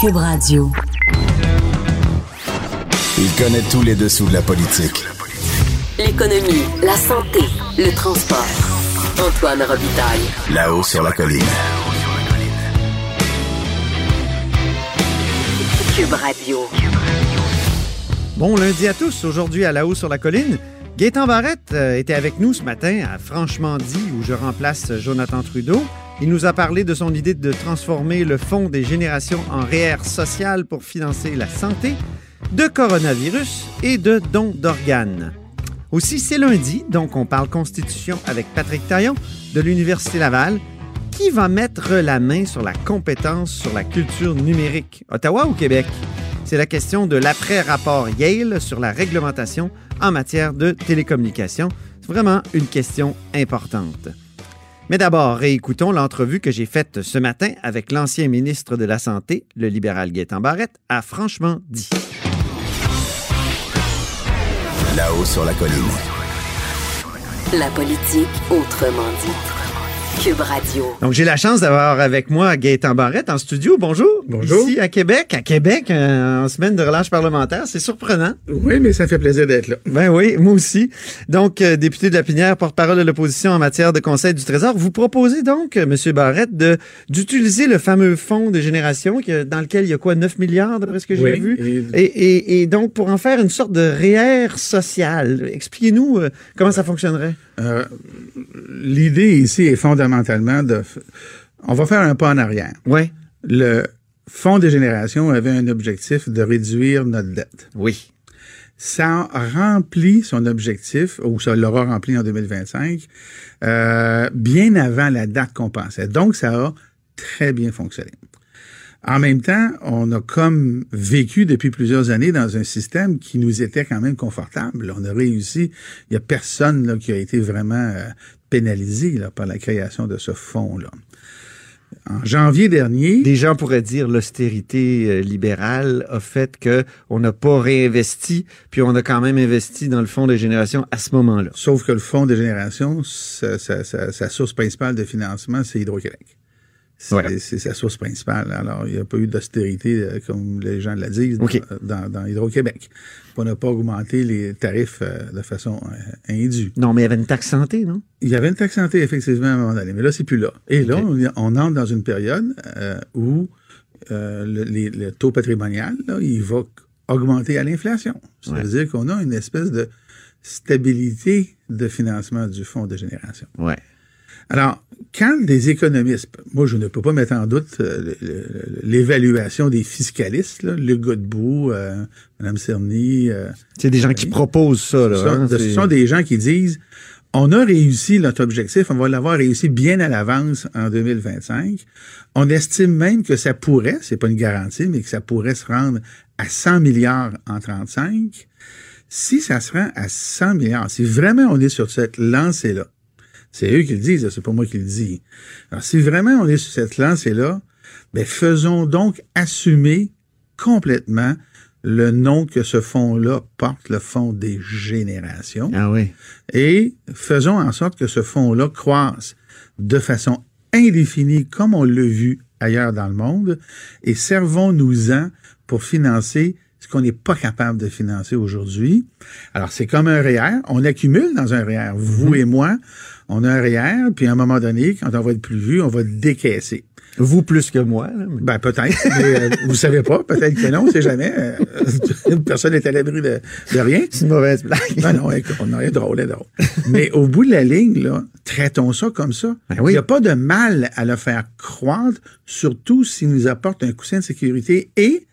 Cube Radio. Il connaît tous les dessous de la politique. L'économie, la santé, le transport. Antoine Robitaille. Là-haut sur la colline. Cube Radio. Bon lundi à tous. Aujourd'hui, à la haut sur la colline, Gaétan Barrette euh, était avec nous ce matin à Franchement dit, où je remplace Jonathan Trudeau. Il nous a parlé de son idée de transformer le Fonds des générations en REER social pour financer la santé, de coronavirus et de dons d'organes. Aussi, c'est lundi, donc on parle constitution avec Patrick Taillon de l'Université Laval, qui va mettre la main sur la compétence sur la culture numérique, Ottawa ou Québec? C'est la question de l'après-rapport Yale sur la réglementation en matière de télécommunications. C'est vraiment une question importante. Mais d'abord, réécoutons l'entrevue que j'ai faite ce matin avec l'ancien ministre de la Santé, le libéral Gaétan Barrette, a franchement dit. Là-haut sur la colline. La politique autrement dit. Cube Radio. Donc, j'ai la chance d'avoir avec moi Gaëtan Barrette en studio. Bonjour. Bonjour. Ici à Québec. À Québec, euh, en semaine de relâche parlementaire. C'est surprenant. Oui, mais ça fait plaisir d'être là. Ben oui, moi aussi. Donc, euh, député de la Pinière, porte-parole de l'opposition en matière de Conseil du Trésor, vous proposez donc, euh, M. Barrette, de, d'utiliser le fameux fonds de génération qui, dans lequel il y a quoi, 9 milliards, d'après ce que j'ai Oui, vu? et- Et, et, et donc, pour en faire une sorte de REER social. Expliquez-nous euh, comment ça fonctionnerait? Euh, L'idée ici est fondamentalement de... On va faire un pas en arrière. Oui. Le Fonds des générations avait un objectif de réduire notre dette. Oui. Ça a rempli son objectif, ou ça l'aura rempli en 2025, euh, bien avant la date qu'on pensait. Donc, ça a très bien fonctionné. En même temps, on a comme vécu depuis plusieurs années dans un système qui nous était quand même confortable. On a réussi. Il n'y a personne là, qui a été vraiment euh, pénalisé là, par la création de ce fonds-là. En janvier dernier, Des gens pourraient dire l'austérité euh, libérale a fait que on n'a pas réinvesti, puis on a quand même investi dans le fonds de génération à ce moment-là. Sauf que le Fonds des générations, sa, sa- sa- sa source principale de financement, c'est Hydro-Québec. C'est Ouais. sa source principale. Alors, il n'y a pas eu d'austérité, euh, comme les gens le disent, dans, dans Hydro-Québec. On n'a pas augmenté les tarifs euh, de façon euh, indue. Non, mais il y avait une taxe santé, non? Il y avait une taxe santé, effectivement, à un moment donné, mais là, c'est plus là. Et là, on, entre dans une période euh, où le, les- le taux patrimonial, là, il va augmenter à l'inflation. Ça Ouais. veut dire qu'on a une espèce de stabilité de financement du fonds de génération. Ouais. Alors, quand des économistes, moi je ne peux pas mettre en doute euh, l'évaluation des fiscalistes, là, le Godbout, euh, Mme Cerny, euh, C'est des gens qui proposent ça, là. ce sont- hein, ce sont des gens qui disent on a réussi notre objectif, on va l'avoir réussi bien à l'avance en 2025. On estime même que ça pourrait, c'est pas une garantie, mais que ça pourrait se rendre à 100 milliards en 35. Si ça se rend à 100 milliards, si vraiment on est sur cette lancée-là, c'est eux qui le disent, c'est pas moi qui le dis. Alors, si vraiment on est sur cette lancée-là, ben, faisons donc assumer complètement le nom que ce fonds-là porte, le fonds des générations, Ah oui. et faisons en sorte que ce fonds-là croisse de façon indéfinie, comme on l'a vu ailleurs dans le monde, et servons-nous-en pour financer ce qu'on n'est pas capable de financer aujourd'hui. Alors, c'est comme un REER. On accumule dans un REER. Vous et moi, on a un REER, puis à un moment donné, quand on va être plus vu, on va décaisser. Vous plus que moi. là, mais- Ben, peut-être, mais euh, vous savez pas, peut-être que non, on sait jamais. Euh, personne n'est à l'abri de, de rien. C'est une mauvaise blague. Non, non, on est drôle, est drôle. Mais au bout de la ligne, là, traitons ça comme ça. Ben oui. Il n'y a pas de mal à le faire croître, surtout s'il nous apporte un coussin de sécurité et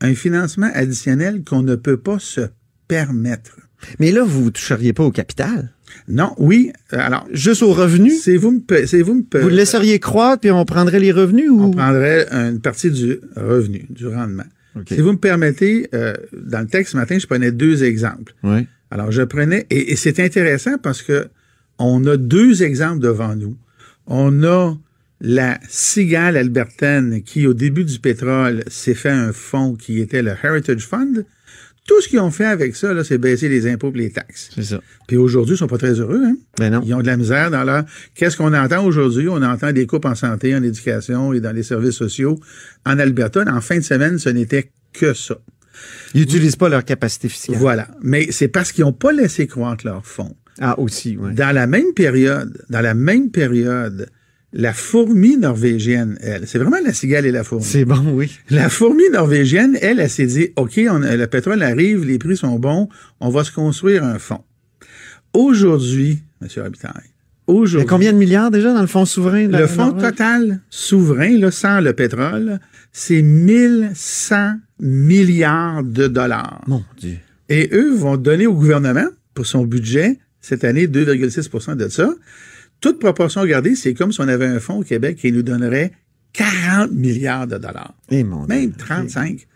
un financement additionnel qu'on ne peut pas se permettre. Mais là, vous ne toucheriez pas au capital. Non, oui. euh, Alors, Juste aux revenus? si vous me, pa- si vous me Vous le laisseriez croître puis on prendrait les revenus ou? on prendrait une partie du revenu, du rendement. Si vous me permettez, euh, dans le texte ce matin, je prenais deux exemples. Oui. Alors, je prenais, et, et c'est intéressant parce que on a deux exemples devant nous. On a la cigale albertaine qui, au début du pétrole, s'est fait un fonds qui était le Heritage Fund. Tout ce qu'ils ont fait avec ça, là, c'est baisser les impôts et les taxes. C'est ça. Puis aujourd'hui, ils sont pas très heureux, hein? Ben non. Ils ont de la misère dans leur... Qu'est-ce qu'on entend aujourd'hui? On entend des coupes en santé, en éducation et dans les services sociaux. En Alberta, en fin de semaine, ce n'était que ça. Ils n'utilisent pas leur capacité fiscale. Voilà. Mais c'est parce qu'ils n'ont pas laissé croître leurs fonds. Ah, aussi, oui. Dans la même période, dans la même période, la fourmi norvégienne, elle, c'est vraiment la cigale et la fourmi. C'est bon, oui. La fourmi norvégienne, elle, elle s'est dit, OK, on, le pétrole arrive, les prix sont bons, on va se construire un fonds. Aujourd'hui, M. Robitaille, Il y a aujourd'hui, combien de milliards déjà dans le fonds souverain? le fonds Norvège? total souverain, là, sans le pétrole, c'est 1100 milliards de dollars. Mon Dieu. Et eux vont donner au gouvernement, pour son budget, cette année, 2,6% de ça. Toute proportion gardée, c'est comme si on avait un fonds au Québec qui nous donnerait 40 milliards de dollars. Eh, mon Même Dieu. 35.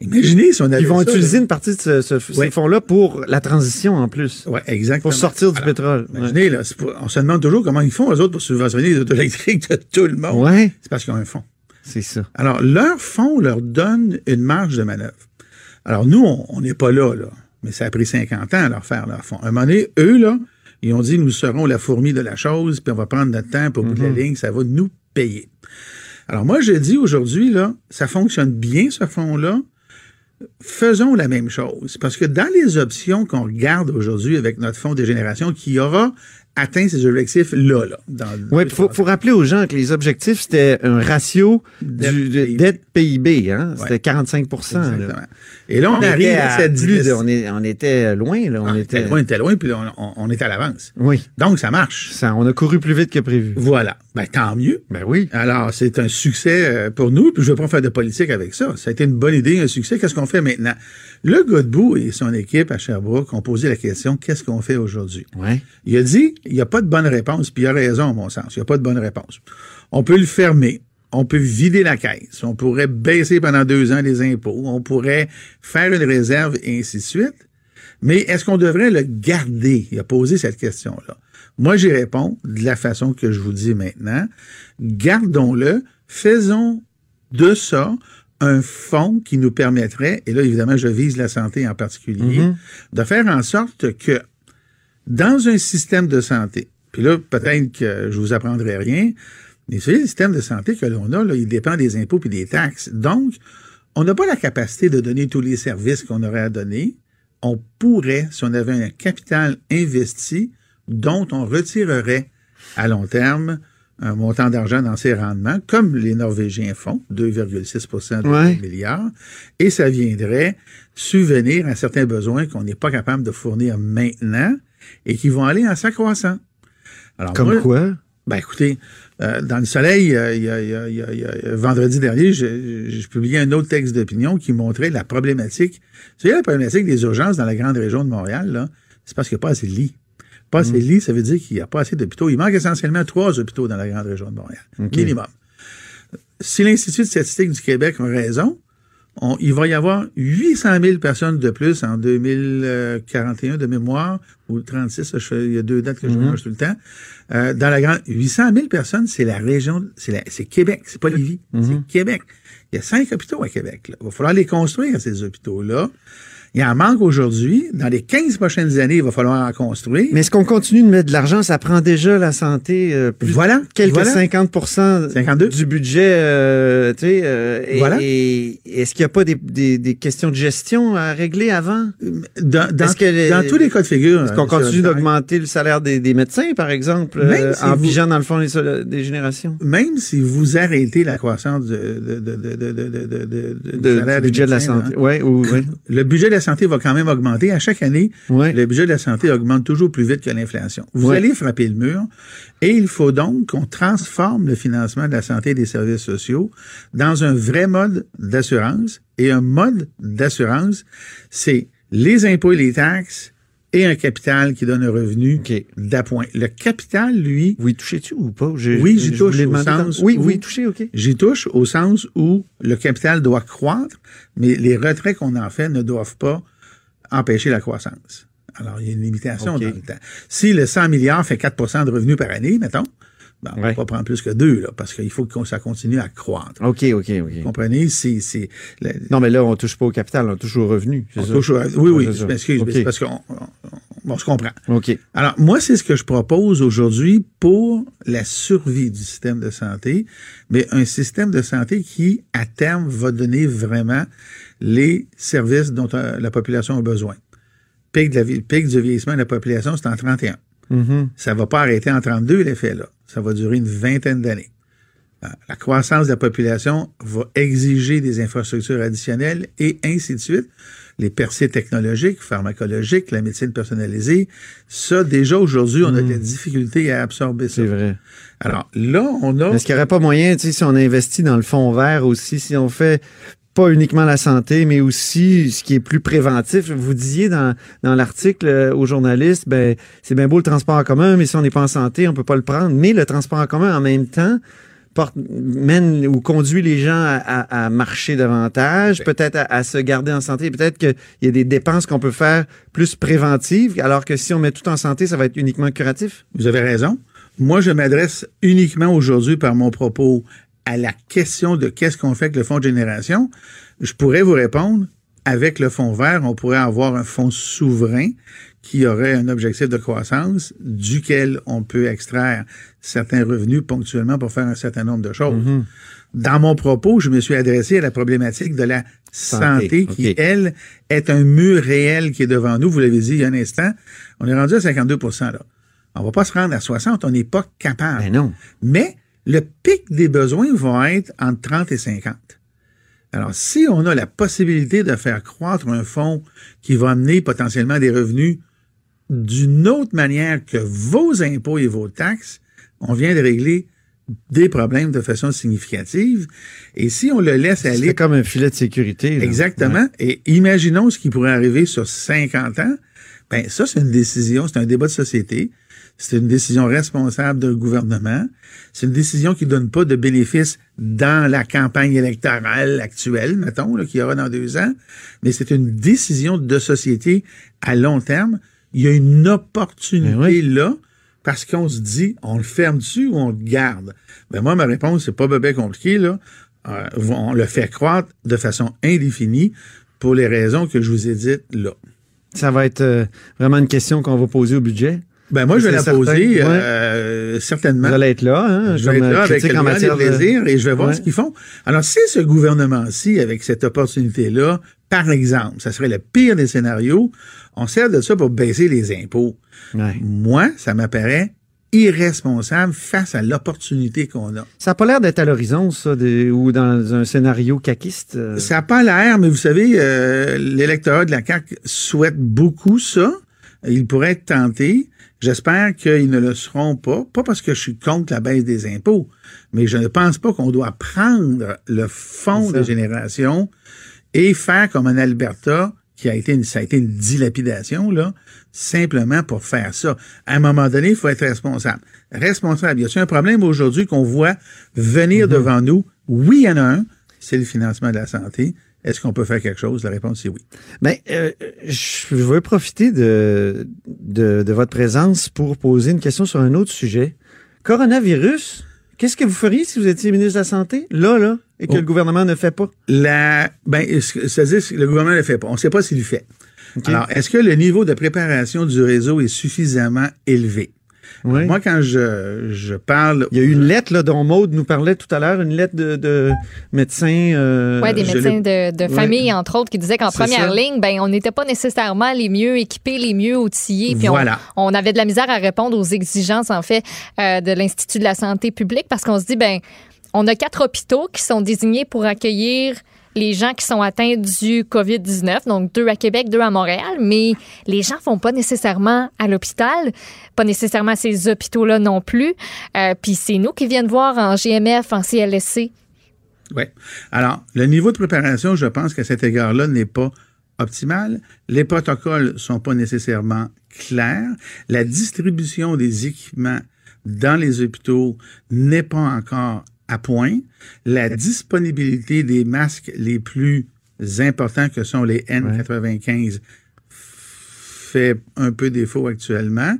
Imaginez si on avait Ils vont ça, utiliser là. une partie de ce, ce- ces Oui. fonds-là pour la transition en plus. Ouais, exactement. Pour sortir du Alors, pétrole. Imaginez, là, pour- on se demande toujours comment ils font, eux autres, pour subventionner les autos électriques de tout le monde. Ouais, C'est parce qu'ils ont un fonds. c'est ça. Alors, leur fonds leur donne une marge de manœuvre. Alors, nous, on on n'est pas là, là. Mais ça a pris 50 ans à leur faire leur fonds. À un moment donné, eux, là, ils ont dit, nous serons la fourmi de la chose, puis on va prendre notre temps pour bout de la ligne, ça va nous payer. Alors, moi, je dis aujourd'hui, là, ça fonctionne bien, ce fonds-là. Faisons la même chose. Parce que dans les options qu'on regarde aujourd'hui avec notre fonds de génération qui aura atteint ces objectifs-là, là. Oui, il faut, faut rappeler aux gens que les objectifs, c'était un ratio du- dette PIB. Hein? C'était Ouais. 45 là. Exactement. Et là, on, On, arrive à à cette plus de- 10. on, est- on était loin. Là. On, On était, était loin, on était loin, puis on- on est à l'avance. Oui, Donc, ça marche. ça, on a couru plus vite que prévu. Voilà. Ben, tant mieux. Ben oui. Alors, c'est un succès euh, pour nous, puis je ne veux pas faire de politique avec ça. Ça a été une bonne idée, un succès. Qu'est-ce qu'on fait maintenant? Le Godbout et son équipe à Sherbrooke ont posé la question, qu'est-ce qu'on fait aujourd'hui? Ouais. Il a dit, il n'y a pas de bonne réponse, puis il a raison, à mon sens. Il n'y a pas de bonne réponse. On peut le fermer. On peut vider la caisse. On pourrait baisser pendant deux ans les impôts. On pourrait faire une réserve et ainsi de suite. Mais est-ce qu'on devrait le garder? Il a posé cette question-là. Moi, j'y réponds de la façon que je vous dis maintenant. Gardons-le. Faisons de ça un fonds qui nous permettrait, et là, évidemment, je vise la santé en particulier, de faire en sorte que dans un système de santé, puis là, peut-être que je vous apprendrai rien, mais vous savez, le système de santé que l'on a, là, il dépend des impôts et des taxes. Donc, on n'a pas la capacité de donner tous les services qu'on aurait à donner. On pourrait, si on avait un capital investi, dont on retirerait à long terme un montant d'argent dans ses rendements, comme les Norvégiens font, 2,6% de Ouais. milliards, et ça viendrait subvenir à certains besoins qu'on n'est pas capable de fournir maintenant et qui vont aller en s'accroissant. Alors, Comme moi, quoi? ben écoutez, euh, dans le soleil, euh, il y a, il y a- il y a- il y a- vendredi dernier, j'ai publié un autre texte d'opinion qui montrait la problématique. Vous savez, la problématique des urgences dans la grande région de Montréal, c'est parce qu'il n'y a pas assez de lits. Pas assez de lits, ça veut dire qu'il n'y a pas assez d'hôpitaux. Il manque essentiellement trois hôpitaux dans la grande région de Montréal. Minimum. Si l'Institut de statistique du Québec a raison, on- il va y avoir 800 000 personnes de plus en 2041 de mémoire, ou 36, je fais- il y a deux dates que je mélange tout le temps. Euh, dans la grande, 800 000 personnes, c'est la région, c'est Québec, c'est pas Lévis, c'est Québec. Il y a cinq hôpitaux à Québec. là. Il va falloir les construire, ces hôpitaux-là. Il en manque aujourd'hui. Dans les 15 prochaines années, il va falloir en construire. Mais est-ce qu'on continue de mettre de l'argent? Ça prend déjà la santé euh, plus Voilà, quelques voilà. 50 52. du budget. euh, tu sais, euh, et- Voilà. Et, est-ce qu'il n'y a pas des, des- des questions de gestion à régler avant? dans, dans, Est-ce que les- dans tous les cas de figure. Est-ce qu'on euh, continue d'augmenter le salaire des, des médecins, par exemple, euh, si en vous- figeant dans le fond des générations? même si vous arrêtez la croissance de, de, de, de, de, de, de, de- du De, salaire du des budget de la santé. hein, Ouais, ou, ouais. le budget de la santé va quand même augmenter. À chaque année, Ouais. le budget de la santé augmente toujours plus vite que l'inflation. Vous Ouais. allez frapper le mur et il faut donc qu'on transforme le financement de la santé et des services sociaux dans un vrai mode d'assurance. Et un mode d'assurance, c'est les impôts et les taxes et un capital qui donne un revenu d'appoint. Le capital, lui, Vous y touchez-tu ou pas? Oui, j'y touche au sens Oui, touchez, OK. j'y touche au sens où le capital doit croître, mais les retraits qu'on en fait ne doivent pas empêcher la croissance. Alors, il y a une limitation OK. dans le temps. Si le 100 milliards fait 4% de revenus par année, mettons, ben, on ne Ouais. va pas prendre plus que deux, là, parce qu'il faut que ça continue à croître. OK, OK, Vous OK. comprenez? C'est, c'est, le- Non, mais là, on touche pas au capital, on touche au revenu. c'est on touche au- oui, oui, je m'excuse, mais OK. c'est parce qu'on on, se comprend. OK. Alors, moi, c'est ce que je propose aujourd'hui pour la survie du système de santé, mais un système de santé qui, à terme, va donner vraiment les services dont euh, la population a besoin. Pic, de la vie- pic du vieillissement de la population, c'est en 31. Mhm. Ça va pas arrêter en 32, l'effet, là. Ça va durer une vingtaine d'années. Euh, La croissance de la population va exiger des infrastructures additionnelles et ainsi de suite. Les percées technologiques, pharmacologiques, la médecine personnalisée, ça, déjà aujourd'hui, on a des difficultés à absorber ça. C'est vrai. Alors là, on a... Est-ce qu'il n'y aurait pas moyen, tu sais, si on investit dans le fonds vert aussi, si on fait pas uniquement la santé, mais aussi ce qui est plus préventif. Vous disiez dans, dans l'article euh, aux journalistes, ben, c'est bien beau le transport en commun, mais si on n'est pas en santé, on peut pas le prendre. Mais le transport en commun, en même temps, porte, mène ou conduit les gens à, à- à marcher davantage, peut-être à, à se garder en santé. Peut-être qu'il y a des dépenses qu'on peut faire plus préventives, alors que si on met tout en santé, ça va être uniquement curatif. Vous avez raison. Moi, je m'adresse uniquement aujourd'hui par mon propos à la question de qu'est-ce qu'on fait avec le fonds de génération. Je pourrais vous répondre, avec le fonds vert, on pourrait avoir un fonds souverain qui aurait un objectif de croissance duquel on peut extraire certains revenus ponctuellement pour faire un certain nombre de choses. Dans mon propos, je me suis adressé à la problématique de la santé, Santé, qui, elle, est un mur réel qui est devant nous. Vous l'avez dit il y a un instant. On est rendu à 52 là. On va pas se rendre à 60, on n'est pas capable. Ben non. Mais le pic des besoins va être entre 30 et 50. Alors, si on a la possibilité de faire croître un fonds qui va amener potentiellement des revenus d'une autre manière que vos impôts et vos taxes, on vient de régler des problèmes de façon significative. Et si on le laisse aller C'est comme un filet de sécurité. là. Exactement. Et imaginons ce qui pourrait arriver sur 50 ans. Ben, ça, c'est une décision, c'est un débat de société. C'est une décision responsable d'un gouvernement. C'est une décision qui donne pas de bénéfices dans la campagne électorale actuelle, mettons, qu'il y aura dans deux ans. Mais c'est une décision de société à long terme. Il y a une opportunité Ben oui. là parce qu'on se dit, on le ferme dessus ou on le garde? Ben moi, ma réponse, c'est pas bien compliqué, là. Euh, on le fait croître de façon indéfinie pour les raisons que je vous ai dites là. Ça va être euh, vraiment une question qu'on va poser au budget? Ben moi, je vais la certain, poser ouais. euh, certainement. Vous allez être là, hein, Je vais être là avec en grand matière de... plaisirs et je vais voir Ouais. ce qu'ils font. Alors, si ce gouvernement-ci, avec cette opportunité-là, par exemple, ça serait le pire des scénarios, on sert de ça pour baisser les impôts. Ouais. Moi, ça m'apparaît irresponsable face à l'opportunité qu'on a. Ça n'a pas l'air d'être à l'horizon, ça, de- ou dans un scénario caquiste. euh. Ça n'a pas l'air, mais vous savez, euh, l'électorat de la CAQ souhaite beaucoup ça. Il pourrait être tenté. J'espère qu'ils ne le seront pas. Pas parce que je suis contre la baisse des impôts, mais je ne pense pas qu'on doit prendre le fonds de génération et faire comme en Alberta, qui a été une, ça a été une dilapidation, là, simplement pour faire ça. À un moment donné, il faut être responsable. Responsable. Y a-t-il un problème aujourd'hui qu'on voit venir devant nous? Oui, il y en a un. C'est le financement de la santé. Est-ce qu'on peut faire quelque chose? La réponse est oui. Ben, euh, je veux profiter de, de, de votre présence pour poser une question sur un autre sujet. Coronavirus, qu'est-ce que vous feriez si vous étiez ministre de la Santé, là, là, et que Oh. le gouvernement ne fait pas? La, ben, ce- c'est-à-dire que le gouvernement ne le fait pas. On ne sait pas s'il le fait. Alors, est-ce que le niveau de préparation du réseau est suffisamment élevé? Oui. Moi, quand je, je parle... Il y a eu une lettre là, dont Maude nous parlait tout à l'heure, une lettre de, de médecins. euh, Oui, des médecins de, de Ouais. famille, entre autres, qui disaient qu'en première ça. ligne, ben, on n'était pas nécessairement les mieux équipés, les mieux outillés. Puis on- Voilà. on, avait de la misère à répondre aux exigences, en fait, euh, de l'Institut de la santé publique parce qu'on se dit, ben, on a quatre hôpitaux qui sont désignés pour accueillir les gens qui sont atteints du COVID-19, donc deux à Québec, deux à Montréal, mais les gens vont pas nécessairement à l'hôpital, pas nécessairement à ces hôpitaux-là non plus. Euh, Puis c'est nous qui viennent voir en GMF, en CLSC. Ouais. Alors, le niveau de préparation, je pense qu'à cet égard-là, n'est pas optimale. Les protocoles sont pas nécessairement clairs. La distribution des équipements dans les hôpitaux n'est pas encore à point. La disponibilité des masques les plus importants que sont les N95 fait un peu défaut actuellement.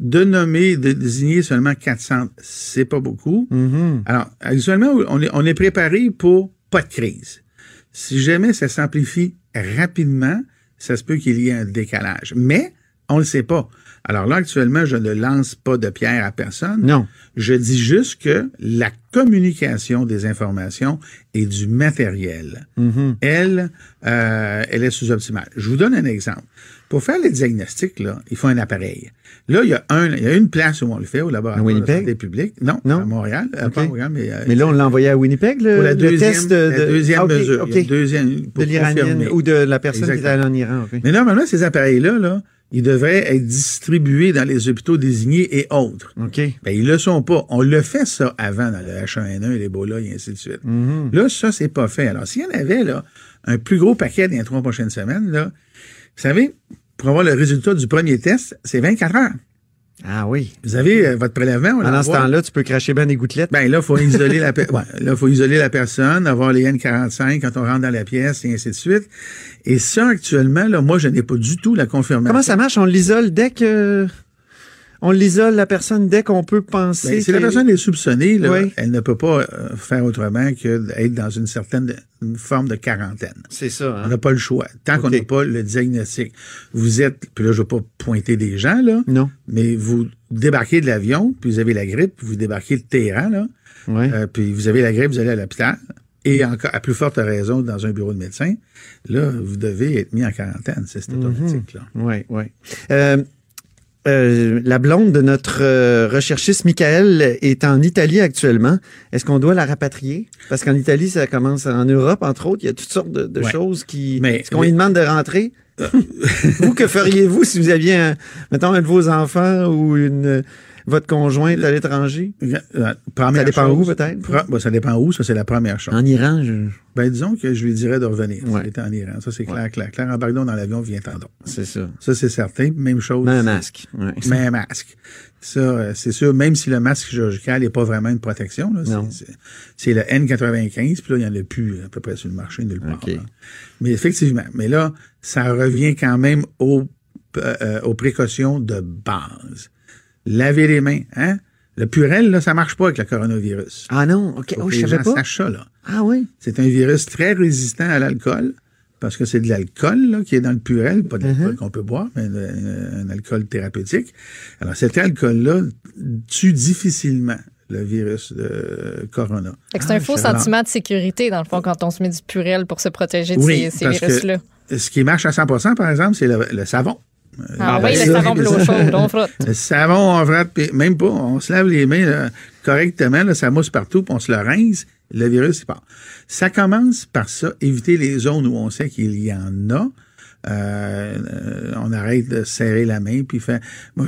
De nommer, de désigner seulement 400, c'est pas beaucoup. Mhm. Alors, actuellement, on est, on est préparé pour pas de crise. Si jamais ça s'amplifie rapidement, ça se peut qu'il y ait un décalage. Mais, on le sait pas. Alors là, actuellement, je ne lance pas de pierre à personne. Non. Je dis juste que la communication des informations et du matériel, Mhm. elle, euh, elle est sous-optimale. Je vous donne un exemple. Pour faire les diagnostics, là, il faut un appareil. Là, il y a, un, il y a une place où on le fait, au laboratoire de Winnipeg? santé publique. Non, Non? à Montréal. euh. Pas à Montréal, mais, euh, Mais là, on l'a envoyé à Winnipeg, le, pour la le deuxième, test de, la de- deuxième Ah, mesure. deuxième, pour de l'Iranienne confirmer. ou de la personne qui est allée en Iran. Mais normalement, ces appareils-là, là, ils devraient être distribués dans les hôpitaux désignés et autres. OK. Ben, ils le sont pas. On le fait ça avant dans le H1N1 et l'Ebola et ainsi de suite. Mhm. Là, ça, c'est pas fait. Alors, s'il y en avait, là, un plus gros paquet dans les trois prochaines semaines, là, vous savez, pour avoir le résultat du premier test, c'est 24 heures. Ah oui. Vous avez euh, votre prélèvement, Pendant ce temps-là, tu peux cracher bien des gouttelettes. Ben là, faut isoler la ouais, là, faut isoler la personne, avoir les N45 quand on rentre dans la pièce et ainsi de suite. Et ça, actuellement, là, moi, je n'ai pas du tout la confirmation. Comment ça marche? On l'isole dès que... On l'isole, la personne, dès qu'on peut penser... Ben, si la personne est soupçonnée, là, Oui. elle ne peut pas euh, faire autrement que d'être dans une certaine une forme de quarantaine. C'est ça. On Hein? n'a pas le choix. Tant qu'on n'a pas le diagnostic. Vous êtes, puis là, je ne veux pas pointer des gens, là, Non. mais vous débarquez de l'avion, puis vous avez la grippe, vous débarquez de Téhéran, là, Ouais. euh, puis vous avez la grippe, vous allez à l'hôpital, et encore, à plus forte raison, dans un bureau de médecin, là, vous devez être mis en quarantaine. C'est c'est automatique, là. Oui, oui. Euh, euh, la blonde de notre euh, recherchiste Michael est en Italie actuellement. Est-ce qu'on doit la rapatrier? Parce qu'en Italie, ça commence en Europe, entre autres. Il y a toutes sortes de, de Ouais. choses qui. Est-ce qu'on mais- lui demande de rentrer? vous, que feriez-vous si vous aviez, un, mettons, un de vos enfants ou une, votre conjointe à l'étranger? Euh, première Ça dépend où, peut-être? Ben, ça dépend où, ça, c'est la première chose. En Iran, je- Ben, disons que je lui dirais de revenir. Ouais. s'il était en Iran. Ça, c'est clair, clair, clair. Embarque-donc dans l'avion, viens-t'en donc. c'est ça. Ça, c'est certain. Même chose. Un masque. Ouais. Un masque. Ça, euh, c'est sûr, même si le masque chirurgical n'est pas vraiment une protection, là, c'est- Non. c'est- c'est le N95, puis là, il n'y en a plus à peu près sur le marché nulle part. OK. là. Mais effectivement, mais là, ça revient quand même aux, euh, euh, aux précautions de base. Laver les mains, hein? Le purel, là, ça marche pas avec le coronavirus. Ah non, OK. Faut Oh, que je les savais gens pas. sachent ça, là. Ah oui? C'est un virus très résistant à l'alcool, parce que c'est de l'alcool là, qui est dans le purel, pas de l'alcool qu'on peut boire, mais un, un alcool thérapeutique. Alors, cet alcool-là tue difficilement le virus de corona. C'est un faux je savais. sentiment de sécurité, dans le fond, quand on se met du purel pour se protéger de Oui, ces, ces parce que virus-là. Ce qui marche à 100% par exemple, c'est le, le savon. Ah, ben oui, ça, le savon de l'eau chaude, on frotte. Le savon, on frotte, puis même pas, on se lave les mains là, correctement, là, ça mousse partout, puis on se le rince, le virus, il part. Ça commence par ça, éviter les zones où on sait qu'il y en a. Euh, on arrête de serrer la main, puis faire... Moi,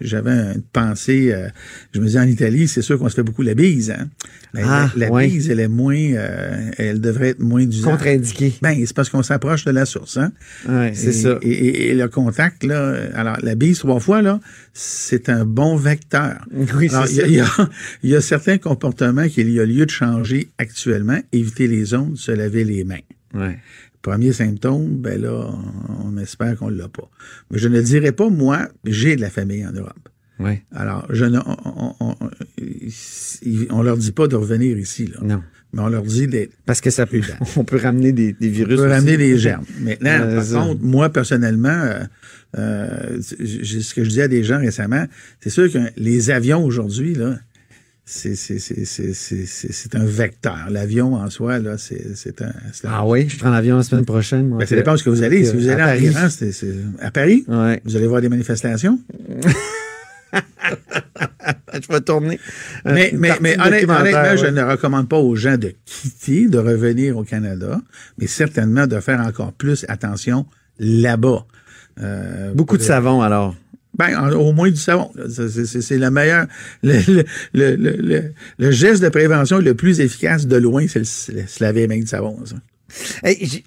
j'avais une pensée, euh, je me disais, en Italie, c'est sûr qu'on se fait beaucoup la bise. Hein? La, Ah, la- la ouais. bise, elle est moins... euh, elle devrait être moins d'usage. Contre-indiqué. Ben, c'est parce qu'on s'approche de la source, hein? Ouais, c'est ça. Et, et- et le contact, là, alors la bise trois fois, là, c'est un bon vecteur. Oui, c'est il y, a- il y a, il y a certains comportements qu'il y a lieu de changer actuellement. Éviter les ondes, se laver les mains. Ouais. Premier symptôme, ben là, on espère qu'on l'a pas. Mais je ne dirais pas, moi, j'ai de la famille en Europe. Ouais. Alors, je ne, on, on, on, on leur dit pas de revenir ici, là. Non. Mais on leur dit d'être Parce que ça peut, on peut ramener des, des virus. On peut aussi. ramener des germes. Maintenant, Euh, par ça. contre, moi, personnellement, euh, euh, ce que je dis à des gens récemment, c'est sûr que les avions aujourd'hui, là, c'est un vecteur. L'avion en soi, là, c'est un. Ah oui, je prends l'avion la semaine prochaine. moi. Ben, ça dépend où que vous allez. Si vous allez à en Paris. Iran, à Paris, Ouais. vous allez voir des manifestations. Je vais tourner. euh, Mais, mais, honnêtement, je ne recommande pas aux gens de quitter, de revenir au Canada, mais certainement de faire encore plus attention là-bas. Euh, Beaucoup de savon, alors. Ben, en- au moins du savon. C'est le meilleur. Le, geste de prévention le plus efficace de loin, c'est se laver les mains du savon. Ça. Hey,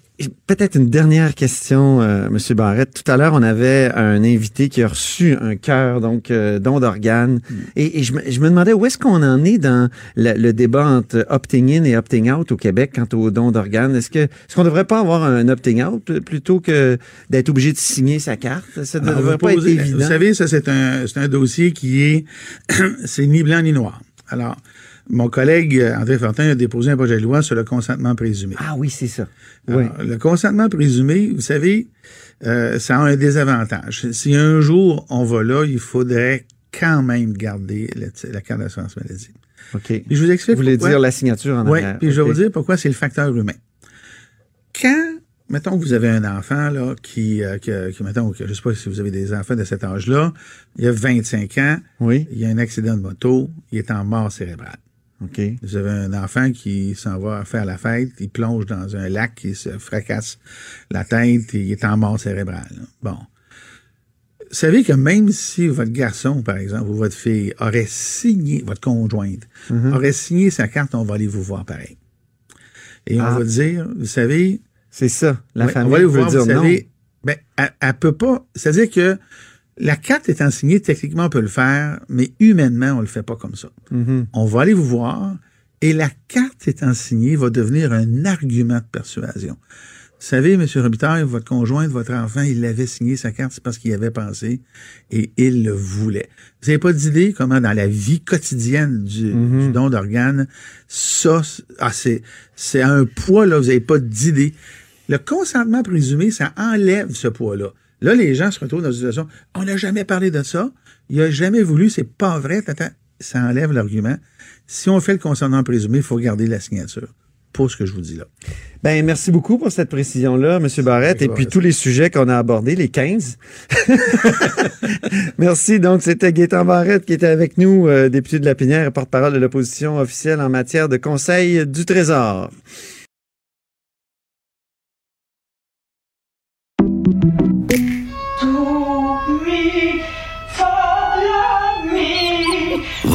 Peut-être une dernière question, euh, Monsieur Barrette. Tout à l'heure, on avait un invité qui a reçu un cœur, donc euh, don d'organes. Mm. Et, et je, me, je me demandais où est-ce qu'on en est dans le, le débat entre opting in et opting out au Québec quant au don d'organes? Est-ce que est-ce qu'on devrait pas avoir un opting out pl- plutôt que d'être obligé de signer sa carte? Ça ne devrait vous pas être posez- évident. Vous savez, ça, c'est un, c'est un dossier qui est, c'est ni blanc ni noir. Alors, mon collègue euh, André Fortin a déposé un projet de loi sur le consentement présumé. Ah oui, c'est ça. Oui. Le consentement présumé, vous savez, euh, ça a un désavantage. Si un jour on va là, il faudrait quand même garder la, la carte d'assurance maladie. OK. Puis je vous explique Vous voulez pourquoi. dire la signature en Oui, puis je vais vous dire pourquoi c'est le facteur humain. Quand, mettons que vous avez un enfant, là, qui, euh, qui, qui, mettons, que, je sais pas si vous avez des enfants de cet âge-là, il a 25 ans, Oui. il y a un accident de moto, il est en mort cérébrale. OK? Vous avez un enfant qui s'en va faire la fête, il plonge dans un lac, il se fracasse la tête, il est en mort cérébrale. Bon. Vous savez que même si votre garçon, par exemple, ou votre fille aurait signé, votre conjointe, aurait signé sa carte, on va aller vous voir pareil. Et on Ah. va dire, vous savez, C'est ça. La Ouais, on famille va aller veut voir, dire vous non. savez, ben, elle, elle peut pas. C'est-à-dire que la carte étant signée, techniquement, on peut le faire, mais humainement, on le fait pas comme ça. Mhm. On va aller vous voir et la carte étant signée va devenir un argument de persuasion. Vous savez, M. Robitaille, votre conjoint, votre enfant, il avait signé sa carte, c'est parce qu'il y avait pensé et il le voulait. Vous n'avez pas d'idée comment dans la vie quotidienne du, du don d'organes, ça, c'est- ah, c'est, c'est un poids, là, vous n'avez pas d'idée. Le consentement présumé, ça enlève ce poids-là. Là, les gens se retrouvent dans une situation, on n'a jamais parlé de ça, il a jamais voulu, c'est pas vrai, tata. ça enlève l'argument. Si on fait le consentement présumé, il faut garder la signature. Pour ce que je vous dis là. Ben, merci beaucoup pour cette précision-là, M. Barrette, et puis tous les sujets qu'on a abordés, les 15. merci. Donc, c'était Gaétan Barrette qui était avec nous, euh, député de la Pinière et porte-parole de l'opposition officielle en matière de conseil du Trésor.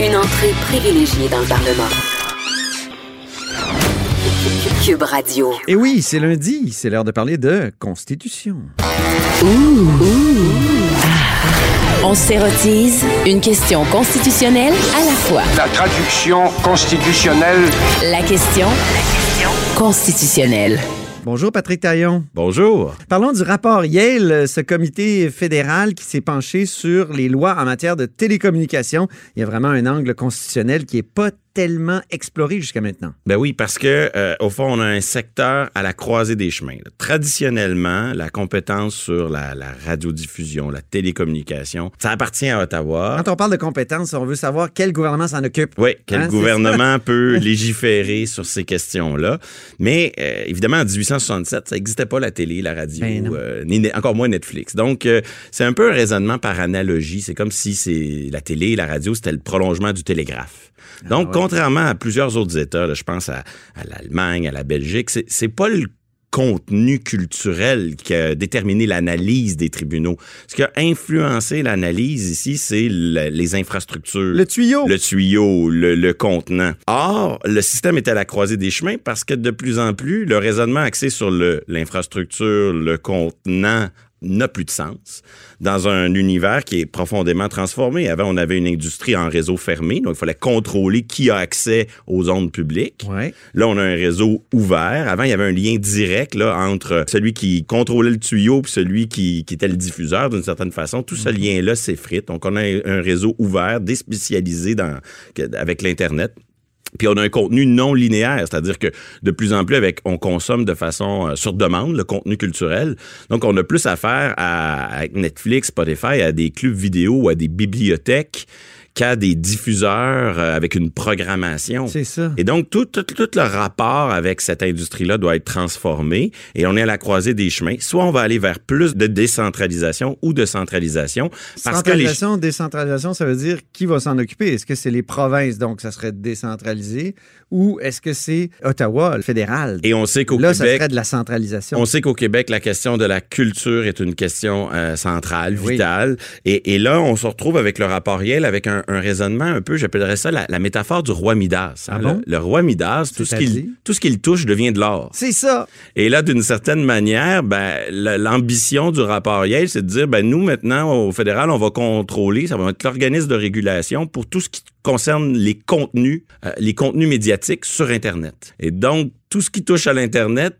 Une entrée privilégiée dans le Parlement. Cube Radio. Et oui, c'est lundi, c'est l'heure de parler de Constitution. On s'érotise une question constitutionnelle à la fois. La traduction constitutionnelle La question constitutionnelle. Bonjour, Patrick Taillon. Bonjour. Parlons du rapport Yale, ce comité fédéral qui s'est penché sur les lois en matière de télécommunications. Il y a vraiment un angle constitutionnel qui n'est pas tellement exploré jusqu'à maintenant? Ben oui, parce que euh, au fond, on a un secteur à la croisée des chemins. là. Traditionnellement, la compétence sur la, la radiodiffusion, la télécommunication, ça appartient à Ottawa. Quand on parle de compétences, on veut savoir quel gouvernement s'en occupe. Oui, quel Hein, gouvernement peut légiférer sur ces questions-là. Mais euh, évidemment, en 1867, ça n'existait pas la télé, la radio, Ben euh, ni encore moins Netflix. Donc, euh, c'est un peu un raisonnement par analogie. C'est comme si c'est la télé la radio, c'était le prolongement du télégraphe. Ah Donc, contrairement à plusieurs autres États, là, je pense à, à l'Allemagne, à la Belgique, c'est pas le contenu culturel qui a déterminé l'analyse des tribunaux. Ce qui a influencé l'analyse ici, c'est le- les infrastructures. Le tuyau. Le tuyau, le, le contenant. Or, le système est à la croisée des chemins parce que de plus en plus, le raisonnement axé sur le- l'infrastructure, le contenant n'a plus de sens dans un univers qui est profondément transformé. Avant, on avait une industrie en réseau fermé, donc il fallait contrôler qui a accès aux ondes publiques. Ouais. Là, on a un réseau ouvert. Avant, il y avait un lien direct là, entre celui qui contrôlait le tuyau et celui qui, qui était le diffuseur d'une certaine façon. Tout ce lien-là s'effrite. Donc, on a un, réseau ouvert, déspécialisé dans, avec l'Internet. Puis on a un contenu non linéaire, c'est-à-dire que de plus en plus, avec, on consomme de façon euh, sur demande le contenu culturel. Donc, on a plus affaire à, avec Netflix, Spotify, à des clubs vidéo ou à des bibliothèques qu'à des diffuseurs euh, avec une programmation. C'est ça. Et donc, tout, tout, tout le rapport avec cette industrie-là doit être transformé et on est à la croisée des chemins. Soit on va aller vers plus de décentralisation ou de centralisation. Parce Centralisation, décentralisation, ça veut dire qui va s'en occuper? Est-ce que c'est les provinces, donc ça serait décentralisé, ou est-ce que c'est Ottawa, le fédéral? Et on sait qu'au Québec... ça serait de la centralisation. On sait qu'au Québec, la question de la culture est une question euh, centrale, vitale. Et, et, là, on se retrouve avec le rapport Yale, avec un, un raisonnement un peu, j'appellerais ça la, la, métaphore du roi Midas. Ah hein, bon? le, le, roi Midas, tout ce, qu'il, tout ce qu'il touche devient de l'or. C'est ça. Et là, d'une certaine manière, ben, l'ambition du rapport Yale, c'est de dire, ben, nous, maintenant, au fédéral, on va contrôler, ça va être l'organisme de régulation pour tout ce qui concerne les contenus, euh, les contenus médiatiques sur Internet. Et donc, tout ce qui touche à l'Internet,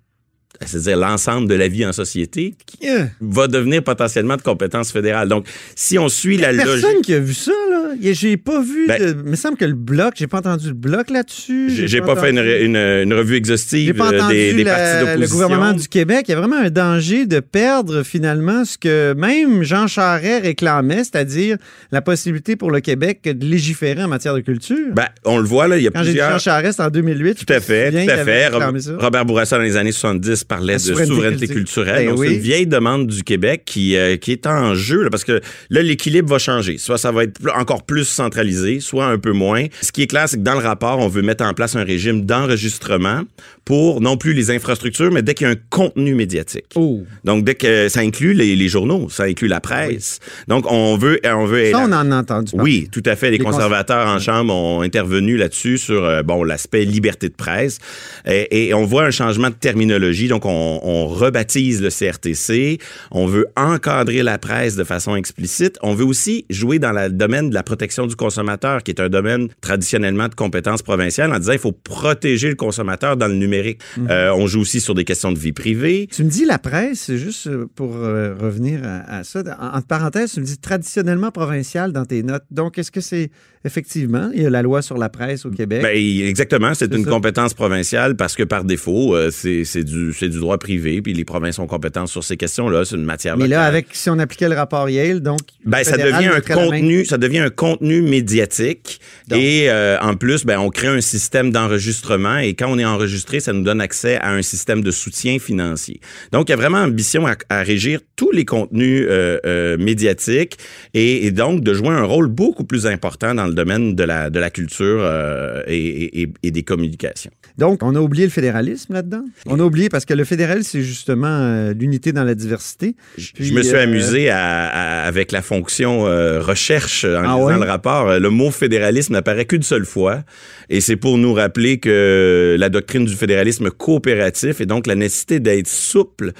c'est-à-dire l'ensemble de la vie en société, yeah. va devenir potentiellement de compétence fédérale. Donc, si on suit la personne logique... Personne qui a vu ça, là. J'ai pas vu... Ben, de... Il me semble que le bloc, j'ai pas entendu le bloc là-dessus. J'ai pas, pas fait une, une, une, revue exhaustive pas entendu des, des la, partis d'opposition. Le gouvernement du Québec, il y a vraiment un danger de perdre finalement ce que même Jean Charest réclamait, c'est-à-dire la possibilité pour le Québec de légiférer en matière de culture. Ben, on le voit, là, il y a Quand plusieurs... j'ai dit Jean Charest en 2008, tout à fait, tout à fait. Robert Bourassa, dans les années 70, parlait La de souveraineté culturelle. culturelle. Ben Donc, oui. c'est une vieille demande du Québec qui, euh, qui est en jeu, là, parce que là, l'équilibre va changer. Soit ça va être encore plus centralisé, soit un peu moins. Ce qui est clair, c'est que dans le rapport, on veut mettre en place un régime d'enregistrement pour non plus les infrastructures, mais dès qu'il y a un contenu médiatique. Oh. Donc, dès que ça inclut les, les journaux, ça inclut la presse. Donc, on veut, on veut. Ça, on en a entendu parler. Oui, tout à fait. Les, Les conservateurs en Chambre ont intervenu là-dessus sur euh, bon l'aspect liberté de presse. Et, et on voit un changement de terminologie. Donc, on, on rebaptise le CRTC. On veut encadrer la presse de façon explicite. On veut aussi jouer dans le domaine de la protection du consommateur, qui est un domaine traditionnellement de compétence provinciale, en disant il faut protéger le consommateur dans le numérique. Euh, on joue aussi sur des questions de vie privée. Tu me dis la presse, juste euh, pour euh, revenir à, à ça. En, entre parenthèses, tu me dis traditionnellement provincial dans tes notes. Donc, est-ce que c'est effectivement, il y a la loi sur la presse au Québec? Ben, exactement, c'est une ça. compétence provinciale parce que par défaut, euh, c'est du, c'est du droit privé, puis les provinces ont compétence sur ces questions-là, c'est une matière Mais là, avec si on appliquait le rapport Yale, donc. Ben, ça devient un contenu, ça devient un contenu médiatique Donc. et euh, en plus, ben on crée un système d'enregistrement et quand on est enregistré, ça nous donne accès à un système de soutien financier. Donc, il y a vraiment ambition à, à régir tous les contenus euh, euh, médiatiques et, et donc de jouer un rôle beaucoup plus important dans le domaine de la de la culture et, et- et des communications. Donc, on a oublié le fédéralisme là-dedans? On a oublié parce que le fédéralisme, c'est justement euh, l'unité dans la diversité. Je- Puis, je me suis euh, amusé à- à- avec la fonction euh, recherche en Ah lisant ouais? le rapport. Le mot fédéralisme n'apparaît qu'une seule fois. Et c'est pour nous rappeler que la doctrine du fédéralisme coopératif et donc la nécessité d'être souple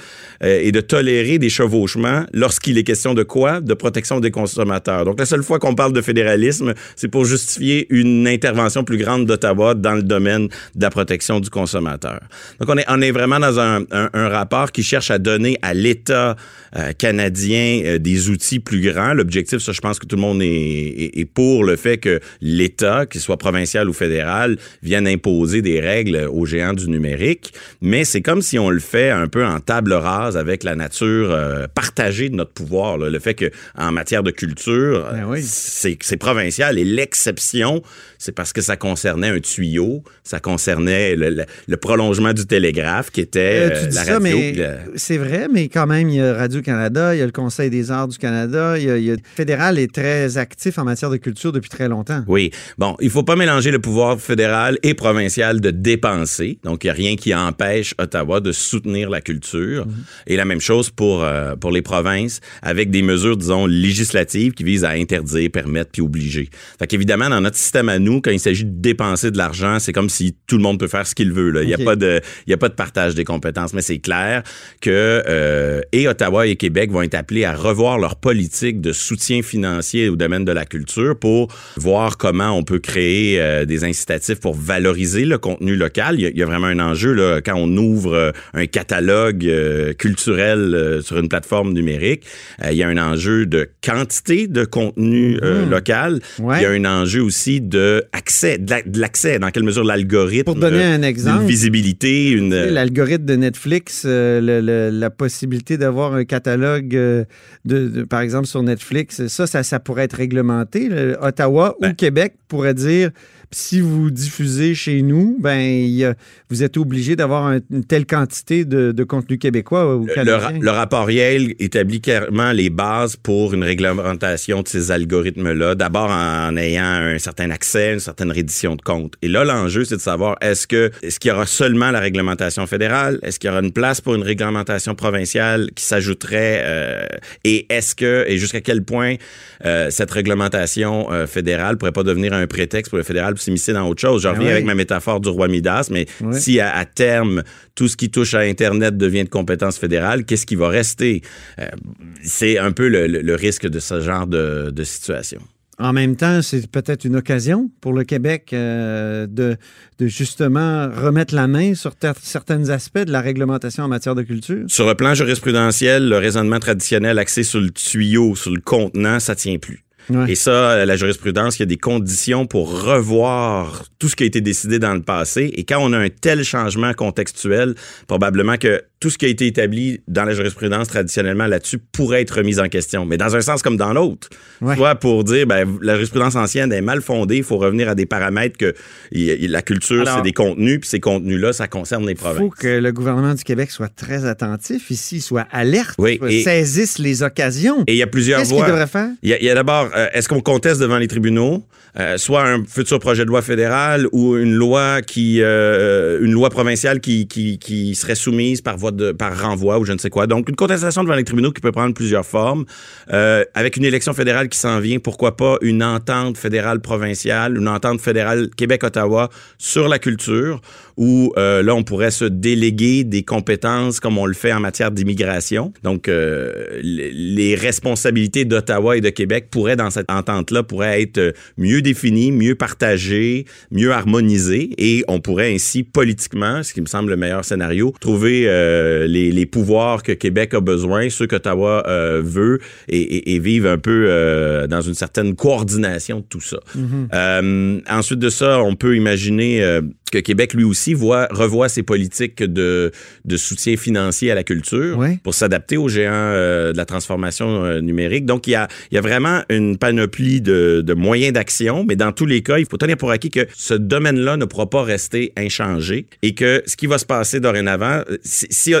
et de tolérer des chevauchements lorsqu'il est question de quoi? De protection des consommateurs. Donc la seule fois qu'on parle de fédéralisme, c'est pour justifier une intervention plus grande d'Ottawa dans le domaine de la protection du consommateur. Donc on est, on est vraiment dans un, un- un rapport qui cherche à donner à l'État euh, canadien euh, des outils plus grands. L'objectif, ça, je pense que tout le monde est, est- est pour le fait que l'État, qu'il soit provincial ou fédéral, vienne imposer des règles aux géants du numérique. Mais c'est comme si on le fait un peu en table rase avec la nature euh, partagée de notre pouvoir. là. Le fait que en matière de culture, Ben oui. c'est provincial et l'exception, c'est parce que ça concernait un tuyau, ça concernait le, le- le prolongement du télégraphe qui était Euh, euh, tu dis la ça, radio. mais c'est vrai, mais quand même, il y a Radio-Canada, il y a le Conseil des arts du Canada, il y a, il y a- le fédéral est très actif en matière de culture depuis très longtemps. Oui. Bon, il faut pas mélanger le pouvoir fédéral et provincial de dépenser. Donc, il n'y a rien qui empêche Ottawa de soutenir la culture. Et la même chose pour, euh, pour les provinces, avec des mesures, disons, législatives qui visent à interdire, permettre, puis obliger. Fait qu'évidemment, dans notre système à nous, quand il s'agit de dépenser de l'argent, c'est comme si tout le monde peut faire ce qu'il veut. là. Il n'y a, pas de- il y a pas de partage des compétences. Mais c'est clair que euh, et Ottawa et Québec vont être appelés à revoir leur politique de soutien financier au domaine de la culture pour voir comment on peut créer euh, des incitatifs pour valoriser le contenu local. Il y a, il y a vraiment un enjeu là, quand on ouvre euh, un catalogue culturel sur une plateforme numérique. il y a un enjeu de quantité de contenu Mhm. local. Ouais. Il y a un enjeu aussi de de la- de l'accès, dans quelle mesure l'algorithme. Pour donner euh, un exemple, Une visibilité, une. Sais, L'algorithme de Netflix, euh, le- le- la possibilité d'avoir un catalogue, euh, de, de- par exemple, sur Netflix, ça, ça, ça pourrait être réglementé. Le- Ottawa Ben. ou Québec pourrait dire si vous diffusez chez nous, ben vous êtes obligé d'avoir un- une telle quantité de, de contenu québécois ou Le, le canadien. ra- le rapport Yale établit clairement les bases pour une réglementation de ces algorithmes-là. D'abord en ayant un certain accès, une certaine reddition de compte. Et là, l'enjeu, c'est de savoir est-ce que est-ce qu'il y aura seulement la réglementation fédérale, est-ce qu'il y aura une place pour une réglementation provinciale qui s'ajouterait, euh, et est-ce que et jusqu'à quel point euh, cette réglementation euh, fédérale pourrait pas devenir un prétexte pour le fédéral? pour s'immiscer dans autre chose. Je Ah reviens oui. avec ma métaphore du roi Midas, mais Oui. si à, à terme tout ce qui touche à Internet devient de compétence fédérale, qu'est-ce qui va rester? Euh, c'est un peu le, le- le risque de ce genre de, de situation. En même temps, c'est peut-être une occasion pour le Québec euh, de, de justement remettre la main sur certains aspects de la réglementation en matière de culture. Sur le plan jurisprudentiel, le raisonnement traditionnel axé sur le tuyau, sur le contenant, ça tient plus. Et ça, euh, la jurisprudence, il y a des conditions pour revoir tout ce qui a été décidé dans le passé. Et quand on a un tel changement contextuel, probablement que tout ce qui a été établi dans la jurisprudence traditionnellement là-dessus pourrait être remis en question. Mais dans un sens comme dans l'autre. Ouais. Soit pour dire, ben, la jurisprudence ancienne est mal fondée, il faut revenir à des paramètres que il- il- la culture, c'est des contenus, puis ces contenus-là, ça concerne les Il provinces. faut que le gouvernement du Québec soit très attentif ici, soit alerte, Oui, et- saisisse les occasions. Et il y a plusieurs Qu'est-ce qu'il voies. devrait faire? Il y a, il d'abord, euh, est-ce qu'on conteste devant les tribunaux, euh, soit un futur projet de loi fédéral ou une loi qui, euh, une loi provinciale qui, qui, qui serait soumise par voie par renvoi ou je ne sais quoi. Donc une contestation devant les tribunaux qui peut prendre plusieurs formes, Euh, avec une élection fédérale qui s'en vient. Pourquoi pas une entente fédérale provinciale, une entente fédérale Québec-Ottawa sur la culture, où euh, là on pourrait se déléguer des compétences comme on le fait en matière d'immigration. Donc euh, les responsabilités d'Ottawa et de Québec pourraient dans cette entente-là pourraient être euh, mieux définies, mieux partagées, mieux harmonisées, et on pourrait ainsi politiquement, ce qui me semble le meilleur scénario, trouver euh, les, les pouvoirs que Québec a besoin, ceux qu'Ottawa euh, veut, et, et, et vivre un peu euh, dans une certaine coordination de tout ça. Euh, ensuite de ça, on peut imaginer euh, que Québec, lui aussi, voit, revoit ses politiques de, de soutien financier à la culture pour s'adapter aux géants euh, de la transformation euh, numérique. Donc, il y a, il y a vraiment une panoplie de, de moyens d'action, mais dans tous les cas, il faut tenir pour acquis que ce domaine-là ne pourra pas rester inchangé et que ce qui va se passer dorénavant, euh, si, si,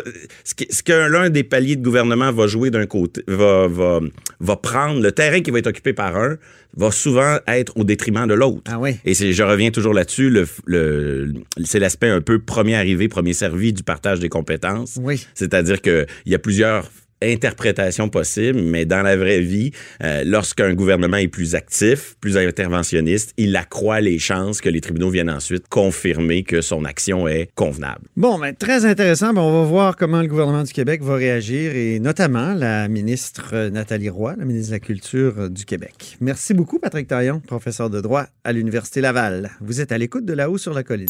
ce que l'un des paliers de gouvernement va jouer d'un côté, va, va, va prendre, le terrain qui va être occupé par un, va souvent être au détriment de l'autre. Ah oui. Et je reviens toujours là-dessus, le, le, c'est l'aspect un peu premier arrivé, premier servi du partage des compétences. Oui. C'est-à-dire qu'il y a plusieurs interprétations possibles, mais dans la vraie vie, euh, lorsqu'un gouvernement est plus actif, plus interventionniste, il accroît les chances que les tribunaux viennent ensuite confirmer que son action est convenable. Bon, ben, très intéressant. Ben, on va voir comment le gouvernement du Québec va réagir et notamment la ministre euh, Nathalie Roy, la ministre de la Culture euh, du Québec. Merci beaucoup, Patrick Taillon, professeur de droit à l'Université Laval. Vous êtes à l'écoute de là-haut sur la colline.